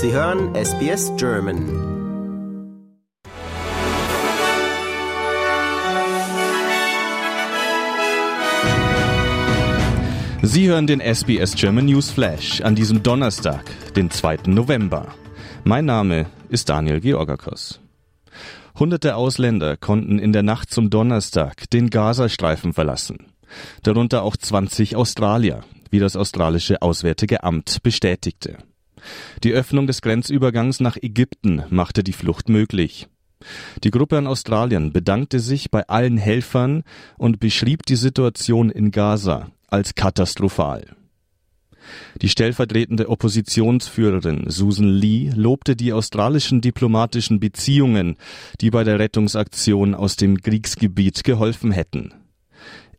Sie hören SBS German. Sie hören den SBS German News Flash an diesem Donnerstag, den 2. November. Mein Name ist Daniel Georgakos. Hunderte Ausländer konnten in der Nacht zum Donnerstag den Gazastreifen verlassen. Darunter auch 20 Australier, wie das australische Auswärtige Amt bestätigte. Die Öffnung des Grenzübergangs nach Ägypten machte die Flucht möglich. Die Gruppe an Australien bedankte sich bei allen Helfern und beschrieb die Situation in Gaza als katastrophal. Die stellvertretende Oppositionsführerin Susan Lee lobte die australischen diplomatischen Beziehungen, die bei der Rettungsaktion aus dem Kriegsgebiet geholfen hätten.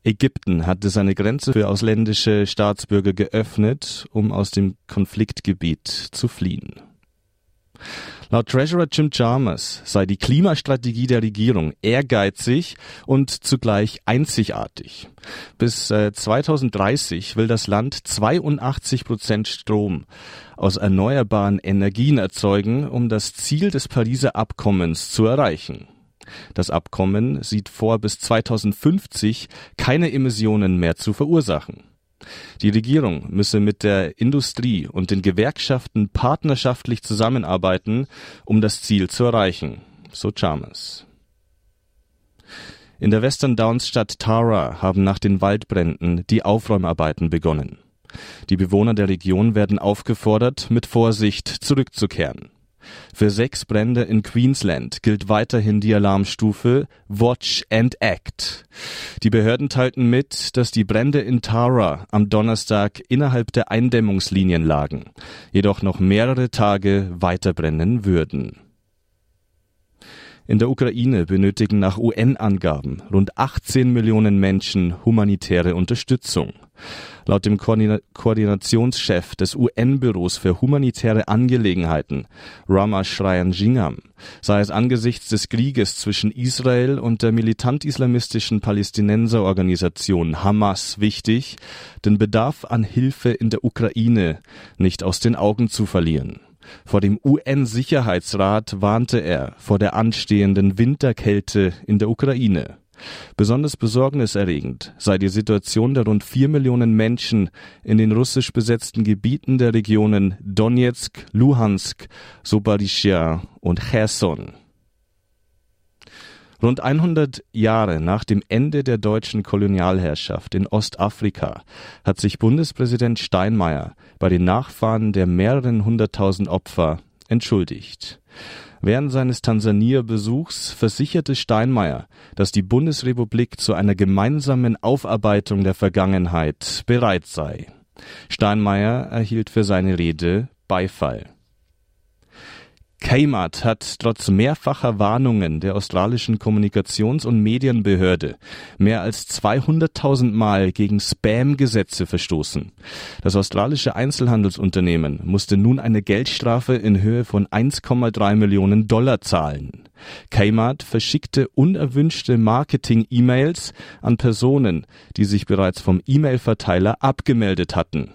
Ägypten hatte seine Grenze für ausländische Staatsbürger geöffnet, um aus dem Konfliktgebiet zu fliehen. Laut Treasurer Jim Chalmers sei die Klimastrategie der Regierung ehrgeizig und zugleich einzigartig. Bis äh, 2030 will das Land 82 Prozent Strom aus erneuerbaren Energien erzeugen, um das Ziel des Pariser Abkommens zu erreichen. Das Abkommen sieht vor, bis 2050 keine Emissionen mehr zu verursachen. Die Regierung müsse mit der Industrie und den Gewerkschaften partnerschaftlich zusammenarbeiten, um das Ziel zu erreichen, so Chalmers. In der Western Downs Stadt Tara haben nach den Waldbränden die Aufräumarbeiten begonnen. Die Bewohner der Region werden aufgefordert, mit Vorsicht zurückzukehren. Für sechs Brände in Queensland gilt weiterhin die Alarmstufe Watch and Act. Die Behörden teilten mit, dass die Brände in Tara am Donnerstag innerhalb der Eindämmungslinien lagen, jedoch noch mehrere Tage weiter brennen würden. In der Ukraine benötigen nach UN-Angaben rund 18 Millionen Menschen humanitäre Unterstützung. Laut dem Koordinationschef des UN-Büros für humanitäre Angelegenheiten, Rama Shrayan-Jingam, sei es angesichts des Krieges zwischen Israel und der militant-islamistischen Palästinenserorganisation Hamas wichtig, den Bedarf an Hilfe in der Ukraine nicht aus den Augen zu verlieren. Vor dem UN-Sicherheitsrat warnte er vor der anstehenden Winterkälte in der Ukraine. Besonders besorgniserregend sei die Situation der rund vier Millionen Menschen in den russisch besetzten Gebieten der Regionen Donetsk, Luhansk, Sobarischia und Cherson. Rund 100 Jahre nach dem Ende der deutschen Kolonialherrschaft in Ostafrika hat sich Bundespräsident Steinmeier bei den Nachfahren der mehreren hunderttausend Opfer entschuldigt. Während seines Tansania-Besuchs versicherte Steinmeier, dass die Bundesrepublik zu einer gemeinsamen Aufarbeitung der Vergangenheit bereit sei. Steinmeier erhielt für seine Rede Beifall. Kmart hat trotz mehrfacher Warnungen der australischen Kommunikations- und Medienbehörde mehr als 200.000 Mal gegen Spam-Gesetze verstoßen. Das australische Einzelhandelsunternehmen musste nun eine Geldstrafe in Höhe von 1,3 Millionen Dollar zahlen. Kmart verschickte unerwünschte Marketing-E-Mails an Personen, die sich bereits vom E-Mail-Verteiler abgemeldet hatten.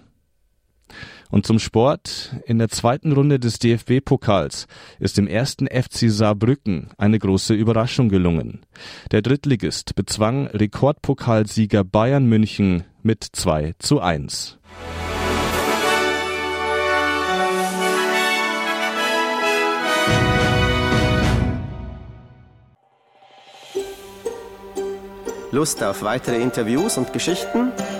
Und zum Sport. In der zweiten Runde des DFB-Pokals ist dem ersten FC Saarbrücken eine große Überraschung gelungen. Der Drittligist bezwang Rekordpokalsieger Bayern München mit 2 zu 1. Lust auf weitere Interviews und Geschichten?